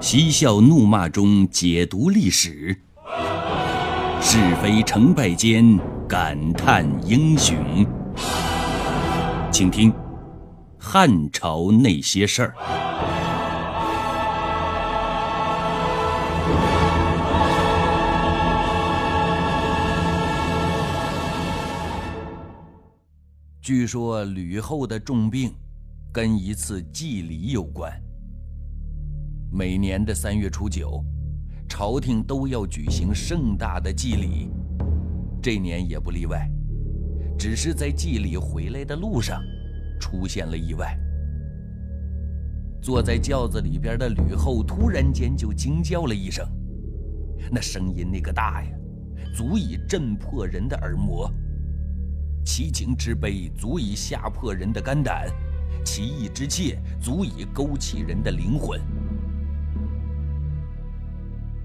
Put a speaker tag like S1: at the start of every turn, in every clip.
S1: 嬉笑怒骂中解读历史，是非成败间感叹英雄。请听《汉朝那些事儿》。据说吕后的重病跟一次祭礼有关。每年的三月初九，朝廷都要举行盛大的祭礼，这年也不例外。只是在祭礼回来的路上，出现了意外。坐在轿子里边的吕后突然间就惊叫了一声，那声音那个大呀，足以震破人的耳膜；其情之悲，足以吓破人的肝胆；其意之切，足以勾起人的灵魂。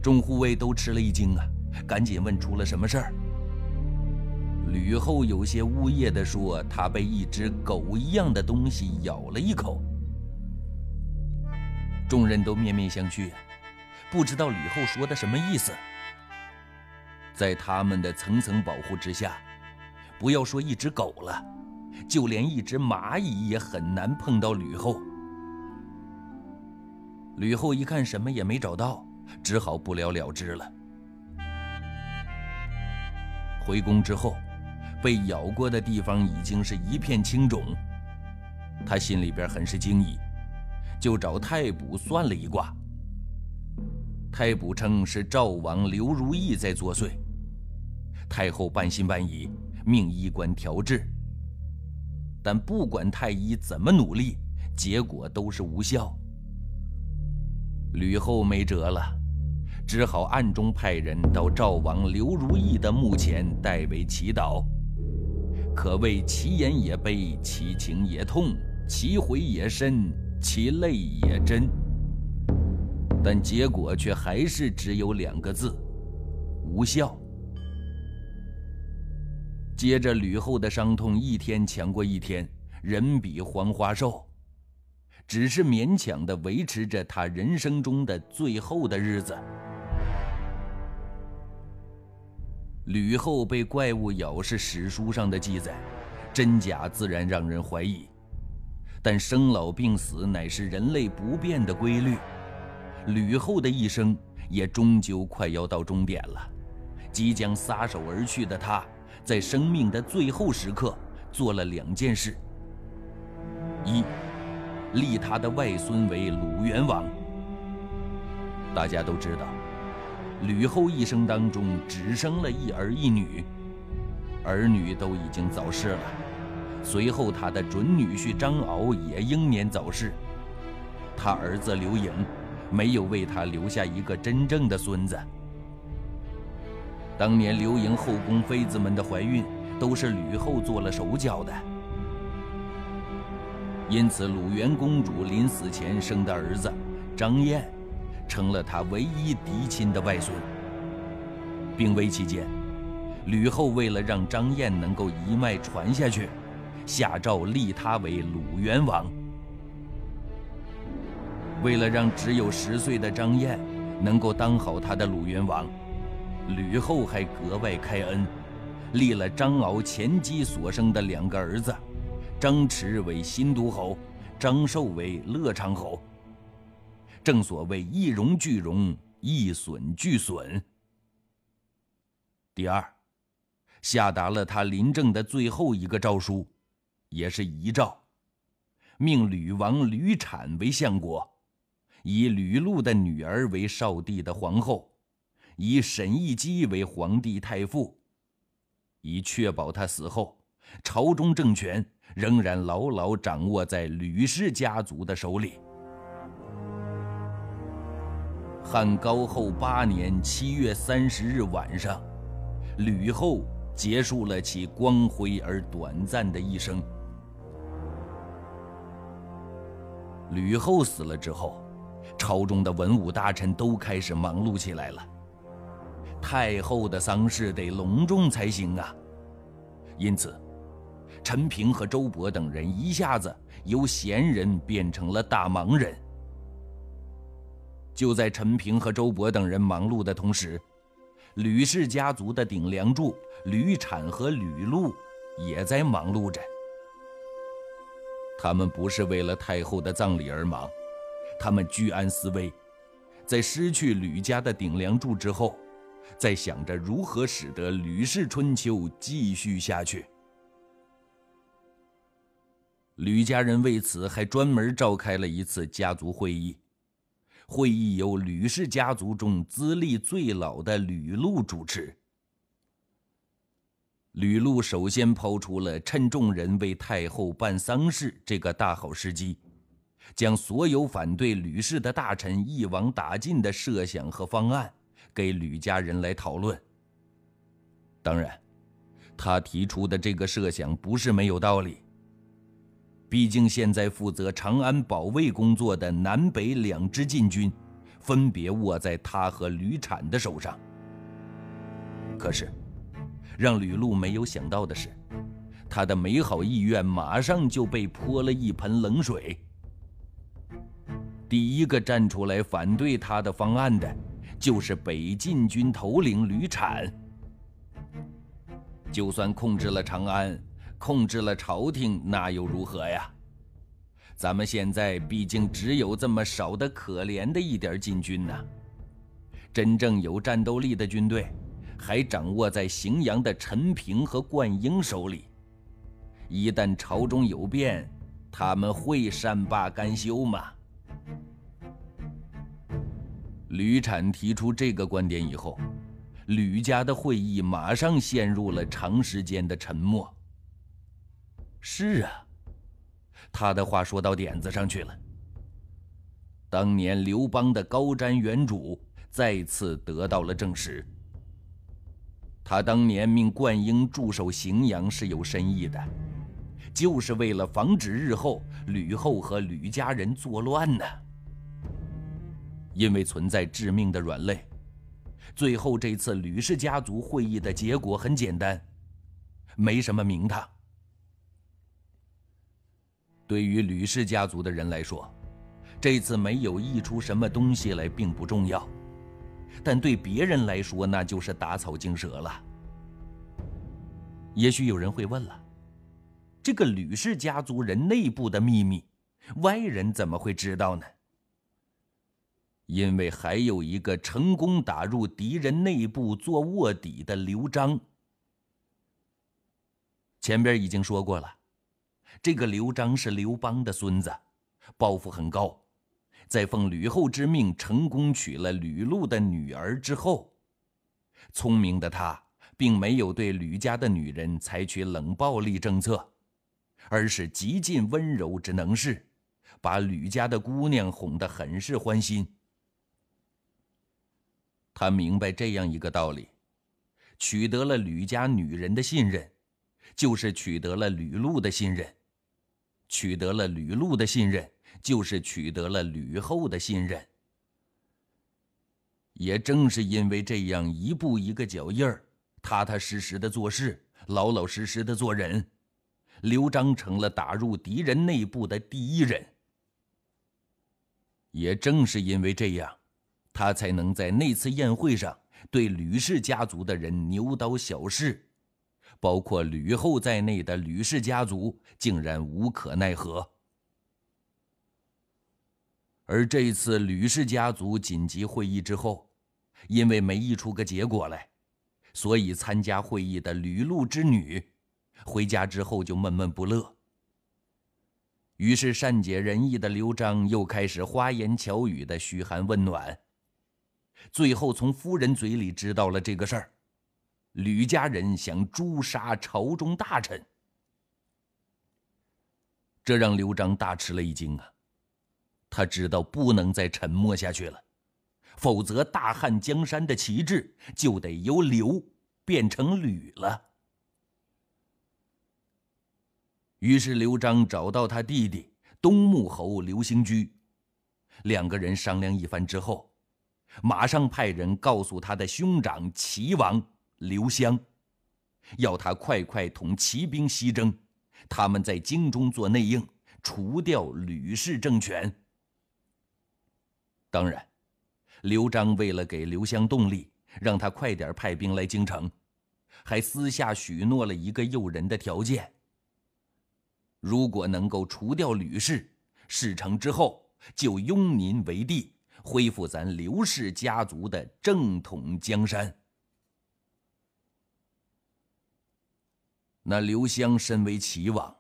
S1: 众护卫都吃了一惊啊，赶紧问出了什么事儿。吕后有些呜咽地说：“她被一只狗一样的东西咬了一口。”众人都面面相觑，不知道吕后说的什么意思。在他们的层层保护之下，不要说一只狗了，就连一只蚂蚁也很难碰到吕后。吕后一看什么也没找到。只好不了了之了。回宫之后，被咬过的地方已经是一片青肿。他心里边很是惊异，就找太卜算了一卦。太卜称是赵王刘如意在作祟。太后半信半疑，命医官调治。但不管太医怎么努力，结果都是无效。吕后没辙了，只好暗中派人到赵王刘如意的墓前代为祈祷。可谓其言也悲，其情也痛，其悔也深，其泪也真。但结果却还是只有两个字：无效。接着，吕后的伤痛一天强过一天，人比黄花瘦。只是勉强的维持着她人生中的最后的日子。吕后被怪物咬是史书上的记载，真假自然让人怀疑。但生老病死乃是人类不变的规律，吕后的一生也终究快要到终点了。即将撒手而去的她，在生命的最后时刻做了两件事：一。立他的外孙为鲁元王。大家都知道，吕后一生当中只生了一儿一女，儿女都已经早逝了。随后，他的准女婿张敖也英年早逝，他儿子刘盈没有为他留下一个真正的孙子。当年刘盈后宫妃子们的怀孕，都是吕后做了手脚的。因此，鲁元公主临死前生的儿子张燕，成了他唯一嫡亲的外孙。病危期间，吕后为了让张燕能够一脉传下去，下诏立他为鲁元王。为了让只有十岁的张燕能够当好他的鲁元王，吕后还格外开恩，立了张敖前妻所生的两个儿子。张弛为新都侯，张寿为乐昌侯。正所谓一荣俱荣，一损俱损。第二，下达了他临政的最后一个诏书，也是遗诏，命吕王吕产为相国，以吕禄的女儿为少帝的皇后，以沈亦基为皇帝太傅，以确保他死后朝中政权。仍然牢牢掌握在吕氏家族的手里。汉高后八年七月三十日晚上，吕后结束了其光辉而短暂的一生。吕后死了之后，朝中的文武大臣都开始忙碌起来了。太后的丧事得隆重才行啊，因此。陈平和周勃等人一下子由闲人变成了大忙人。就在陈平和周勃等人忙碌的同时，吕氏家族的顶梁柱吕产和吕禄也在忙碌着。他们不是为了太后的葬礼而忙，他们居安思危，在失去吕家的顶梁柱之后，在想着如何使得吕氏春秋继续下去。吕家人为此还专门召开了一次家族会议。会议由吕氏家族中资历最老的吕禄主持。吕禄首先抛出了趁众人为太后办丧事这个大好时机，将所有反对吕氏的大臣一网打尽的设想和方案给吕家人来讨论。当然，他提出的这个设想不是没有道理。毕竟，现在负责长安保卫工作的南北两支禁军，分别握在他和吕产的手上。可是，让吕禄没有想到的是，他的美好意愿马上就被泼了一盆冷水。第一个站出来反对他的方案的，就是北禁军头领吕产。就算控制了长安。控制了朝廷，那又如何呀？咱们现在毕竟只有这么少的可怜的一点禁军呢。真正有战斗力的军队，还掌握在荥阳的陈平和灌婴手里。一旦朝中有变，他们会善罢甘休吗？吕产提出这个观点以后，吕家的会议马上陷入了长时间的沉默。是啊，他的话说到点子上去了。当年刘邦的高瞻远瞩再次得到了证实。他当年命灌婴驻守荥阳是有深意的，就是为了防止日后吕后和吕家人作乱呢。因为存在致命的软肋，最后这次吕氏家族会议的结果很简单，没什么名堂。对于吕氏家族的人来说，这次没有溢出什么东西来并不重要，但对别人来说，那就是打草惊蛇了。也许有人会问了：这个吕氏家族人内部的秘密，外人怎么会知道呢？因为还有一个成功打入敌人内部做卧底的刘璋。前边已经说过了。这个刘璋是刘邦的孙子，抱负很高，在奉吕后之命成功娶了吕禄的女儿之后，聪明的他并没有对吕家的女人采取冷暴力政策，而是极尽温柔之能事，把吕家的姑娘哄得很是欢心。他明白这样一个道理：取得了吕家女人的信任，就是取得了吕禄的信任。取得了吕禄的信任，就是取得了吕后的信任。也正是因为这样一步一个脚印儿，踏踏实实的做事，老老实实的做人，刘璋成了打入敌人内部的第一人。也正是因为这样，他才能在那次宴会上对吕氏家族的人牛刀小试。包括吕后在内的吕氏家族竟然无可奈何，而这次吕氏家族紧急会议之后，因为没议出个结果来，所以参加会议的吕禄之女回家之后就闷闷不乐。于是善解人意的刘璋又开始花言巧语的嘘寒问暖，最后从夫人嘴里知道了这个事儿。吕家人想诛杀朝中大臣，这让刘璋大吃了一惊啊！他知道不能再沉默下去了，否则大汉江山的旗帜就得由刘变成吕了。于是刘璋找到他弟弟东穆侯刘兴居，两个人商量一番之后，马上派人告诉他的兄长齐王。刘襄要他快快统骑兵西征，他们在京中做内应，除掉吕氏政权。当然，刘璋为了给刘襄动力，让他快点派兵来京城，还私下许诺了一个诱人的条件：如果能够除掉吕氏，事成之后就拥您为帝，恢复咱刘氏家族的正统江山。那刘襄身为齐王，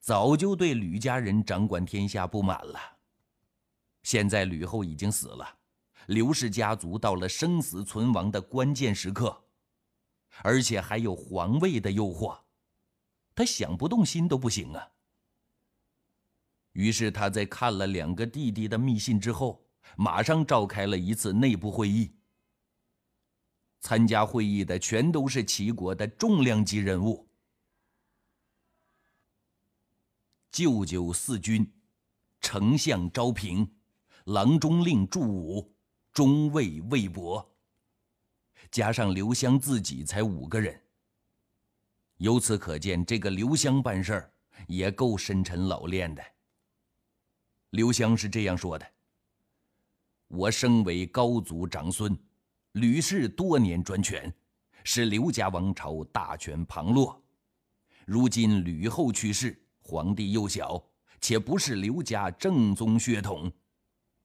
S1: 早就对吕家人掌管天下不满了。现在吕后已经死了，刘氏家族到了生死存亡的关键时刻，而且还有皇位的诱惑，他想不动心都不行啊。于是他在看了两个弟弟的密信之后，马上召开了一次内部会议。参加会议的全都是齐国的重量级人物。舅舅四军，丞相昭平，郎中令祝武，中尉魏博，加上刘襄自己才五个人。由此可见，这个刘襄办事儿也够深沉老练的。刘襄是这样说的：“我生为高祖长孙，吕氏多年专权，使刘家王朝大权旁落。如今吕后去世。”皇帝幼小，且不是刘家正宗血统。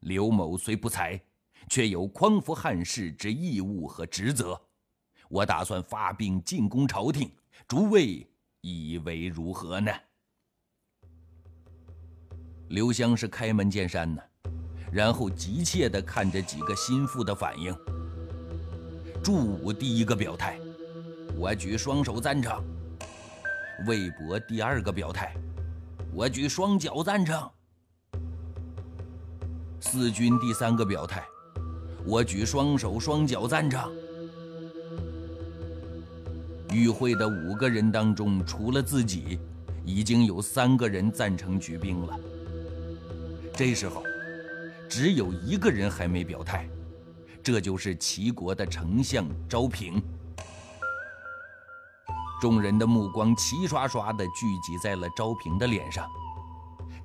S1: 刘某虽不才，却有匡扶汉室之义务和职责。我打算发兵进攻朝廷，诸位以为如何呢？刘襄是开门见山呢，然后急切地看着几个心腹的反应。祝武第一个表态，我举双手赞成。魏博第二个表态。我举双脚赞成。四军第三个表态，我举双手双脚赞成。与会的五个人当中，除了自己，已经有三个人赞成举兵了。这时候，只有一个人还没表态，这就是齐国的丞相昭平。众人的目光齐刷刷地聚集在了昭平的脸上，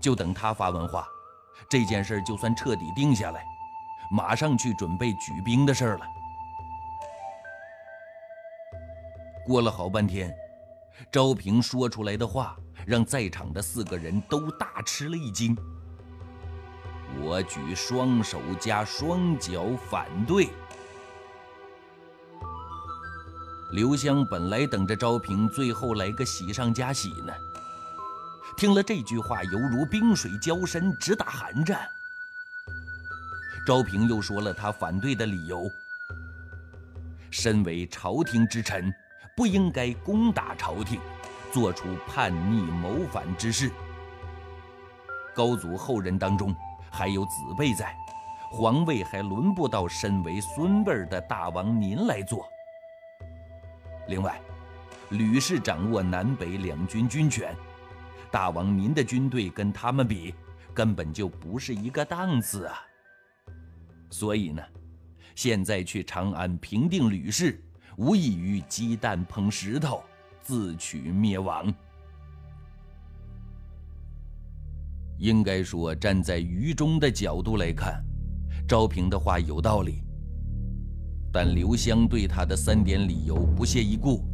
S1: 就等他发完话，这件事就算彻底定下来，马上去准备举兵的事了。过了好半天，昭平说出来的话让在场的四个人都大吃了一惊。我举双手加双脚反对。刘湘本来等着昭平最后来个喜上加喜呢，听了这句话，犹如冰水浇身，直打寒战。昭平又说了他反对的理由：身为朝廷之臣，不应该攻打朝廷，做出叛逆谋反之事。高祖后人当中还有子辈在，皇位还轮不到身为孙辈的大王您来做。另外，吕氏掌握南北两军军权，大王您的军队跟他们比，根本就不是一个档次啊。所以呢，现在去长安平定吕氏，无异于鸡蛋碰石头，自取灭亡。应该说，站在于中的角度来看，昭平的话有道理。但刘襄对他的三点理由不屑一顾。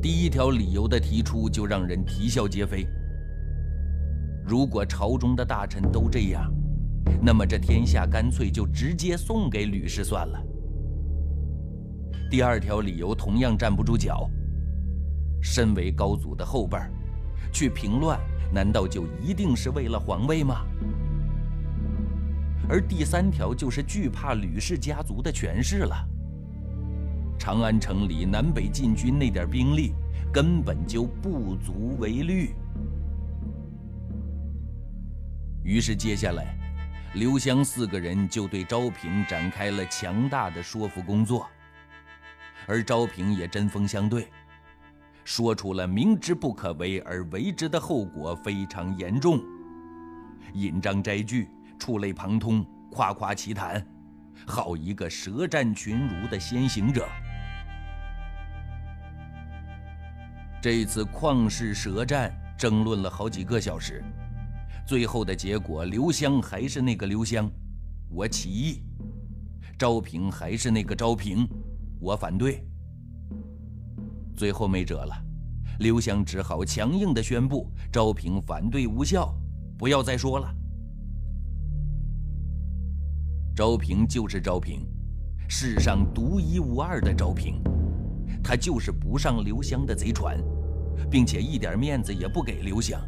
S1: 第一条理由的提出就让人啼笑皆非。如果朝中的大臣都这样，那么这天下干脆就直接送给吕氏算了。第二条理由同样站不住脚。身为高祖的后辈儿，去平乱，难道就一定是为了皇位吗？而第三条就是惧怕吕氏家族的权势了。长安城里南北禁军那点兵力，根本就不足为虑。于是接下来，刘湘四个人就对昭平展开了强大的说服工作。而昭平也针锋相对，说出了明知不可为而为之的后果非常严重，引章摘句。触类旁通，夸夸其谈，好一个舌战群儒的先行者。这次旷世舌战争论了好几个小时，最后的结果，刘湘还是那个刘湘，我起义，昭平还是那个昭平，我反对。最后没辙了，刘湘只好强硬地宣布昭平反对无效，不要再说了。昭平就是昭平，世上独一无二的昭平，他就是不上刘湘的贼船，并且一点面子也不给刘湘。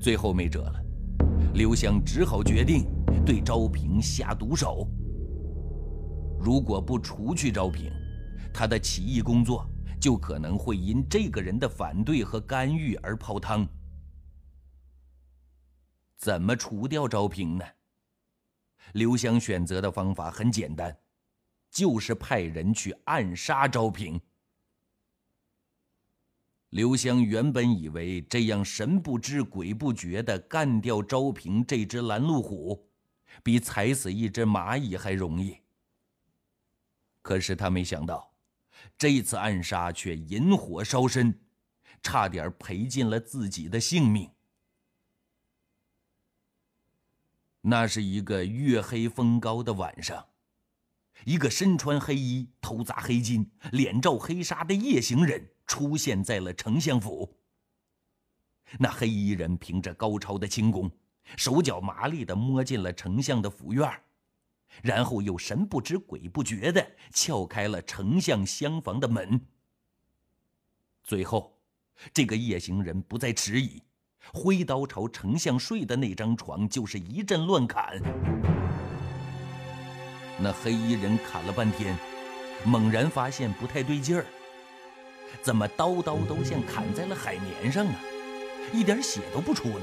S1: 最后没辙了，刘湘只好决定对昭平下毒手。如果不除去昭平，他的起义工作就可能会因这个人的反对和干预而泡汤。怎么除掉昭平呢？刘湘选择的方法很简单，就是派人去暗杀昭平。刘湘原本以为这样神不知鬼不觉地干掉昭平这只拦路虎，比踩死一只蚂蚁还容易。可是他没想到，这次暗杀却引火烧身，差点赔尽了自己的性命。那是一个月黑风高的晚上，一个身穿黑衣、头扎黑巾、脸罩黑纱的夜行人出现在了丞相府。那黑衣人凭着高超的轻功，手脚麻利地摸进了丞相的府院，然后又神不知鬼不觉地撬开了丞相厢房的门。最后，这个夜行人不再迟疑。挥刀朝丞相睡的那张床就是一阵乱砍。那黑衣人砍了半天，猛然发现不太对劲儿。怎么刀刀都像砍在了海绵上啊，一点血都不出呢？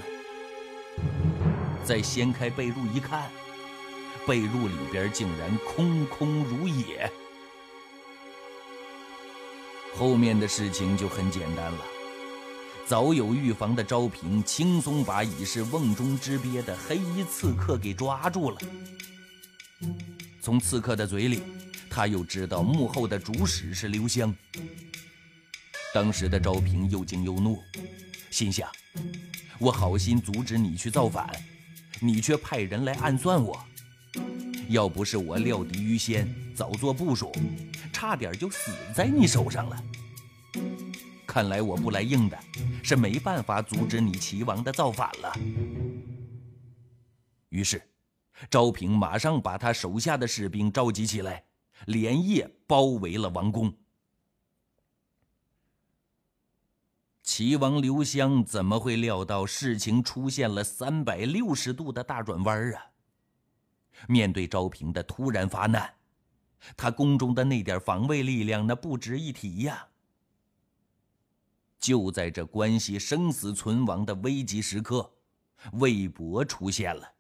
S1: 再掀开被褥一看，被褥里边竟然空空如也。后面的事情就很简单了。早有预防的昭平轻松把已是瓮中之鳖的黑衣刺客给抓住了。从刺客的嘴里，他又知道幕后的主使是刘湘。当时的昭平又惊又怒，心想：我好心阻止你去造反，你却派人来暗算我。要不是我料敌于先，早做部署，差点就死在你手上了。看来我不来硬的，是没办法阻止你齐王的造反了。于是，昭平马上把他手下的士兵召集起来，连夜包围了王宫。齐王刘襄怎么会料到事情出现了三百六十度的大转弯啊？面对昭平的突然发难，他宫中的那点防卫力量那不值一提呀。就在这关系生死存亡的危急时刻，魏博出现了。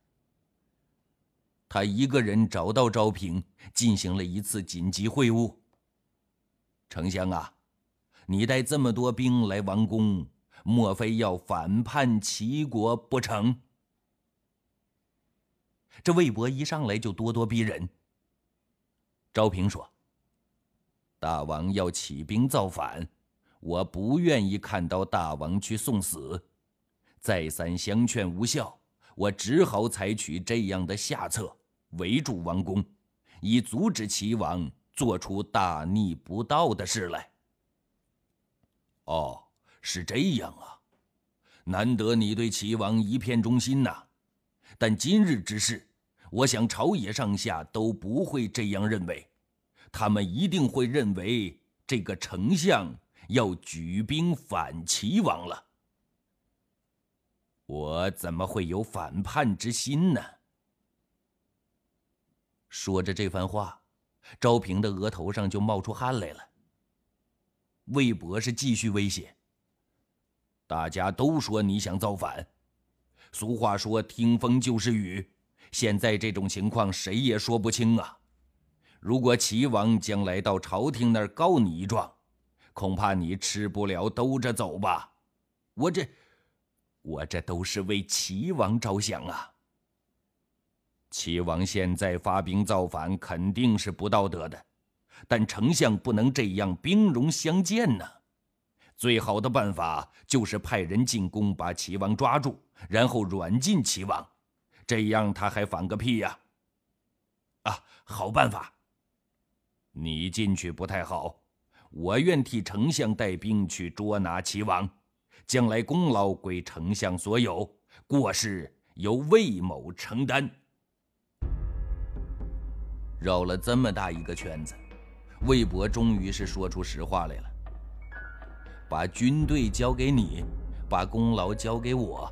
S1: 他一个人找到昭平，进行了一次紧急会晤。丞相啊，你带这么多兵来王宫，莫非要反叛齐国不成？这魏博一上来就咄咄逼人。昭平说：“大王要起兵造反。”我不愿意看到大王去送死，再三相劝无效，我只好采取这样的下策，围住王宫，以阻止齐王做出大逆不道的事来。哦，是这样啊，难得你对齐王一片忠心呐。但今日之事，我想朝野上下都不会这样认为，他们一定会认为这个丞相。要举兵反齐王了，我怎么会有反叛之心呢？说着这番话，昭平的额头上就冒出汗来了。魏博是继续威胁：“大家都说你想造反，俗话说听风就是雨，现在这种情况谁也说不清啊。如果齐王将来到朝廷那儿告你一状。”恐怕你吃不了兜着走吧，我这，我这都是为齐王着想啊。齐王现在发兵造反，肯定是不道德的，但丞相不能这样兵戎相见呢。最好的办法就是派人进宫把齐王抓住，然后软禁齐王，这样他还反个屁呀！啊，好办法。你进去不太好，我愿替丞相带兵去捉拿齐王，将来功劳归丞相所有，过失由魏某承担。绕了这么大一个圈子，魏博终于是说出实话来了：把军队交给你，把功劳交给我。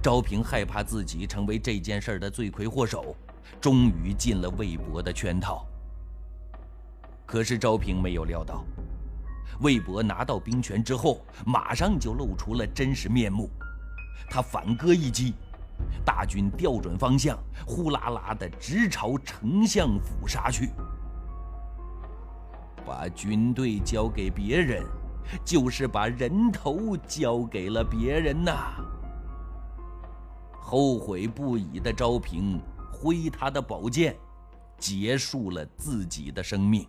S1: 昭平害怕自己成为这件事的罪魁祸首，终于进了魏博的圈套。可是昭平没有料到，魏博拿到兵权之后，马上就露出了真实面目。他反戈一击，大军调准方向，呼啦啦的直朝丞相府杀去。把军队交给别人，就是把人头交给了别人呐。后悔不已的昭平挥他的宝剑，结束了自己的生命。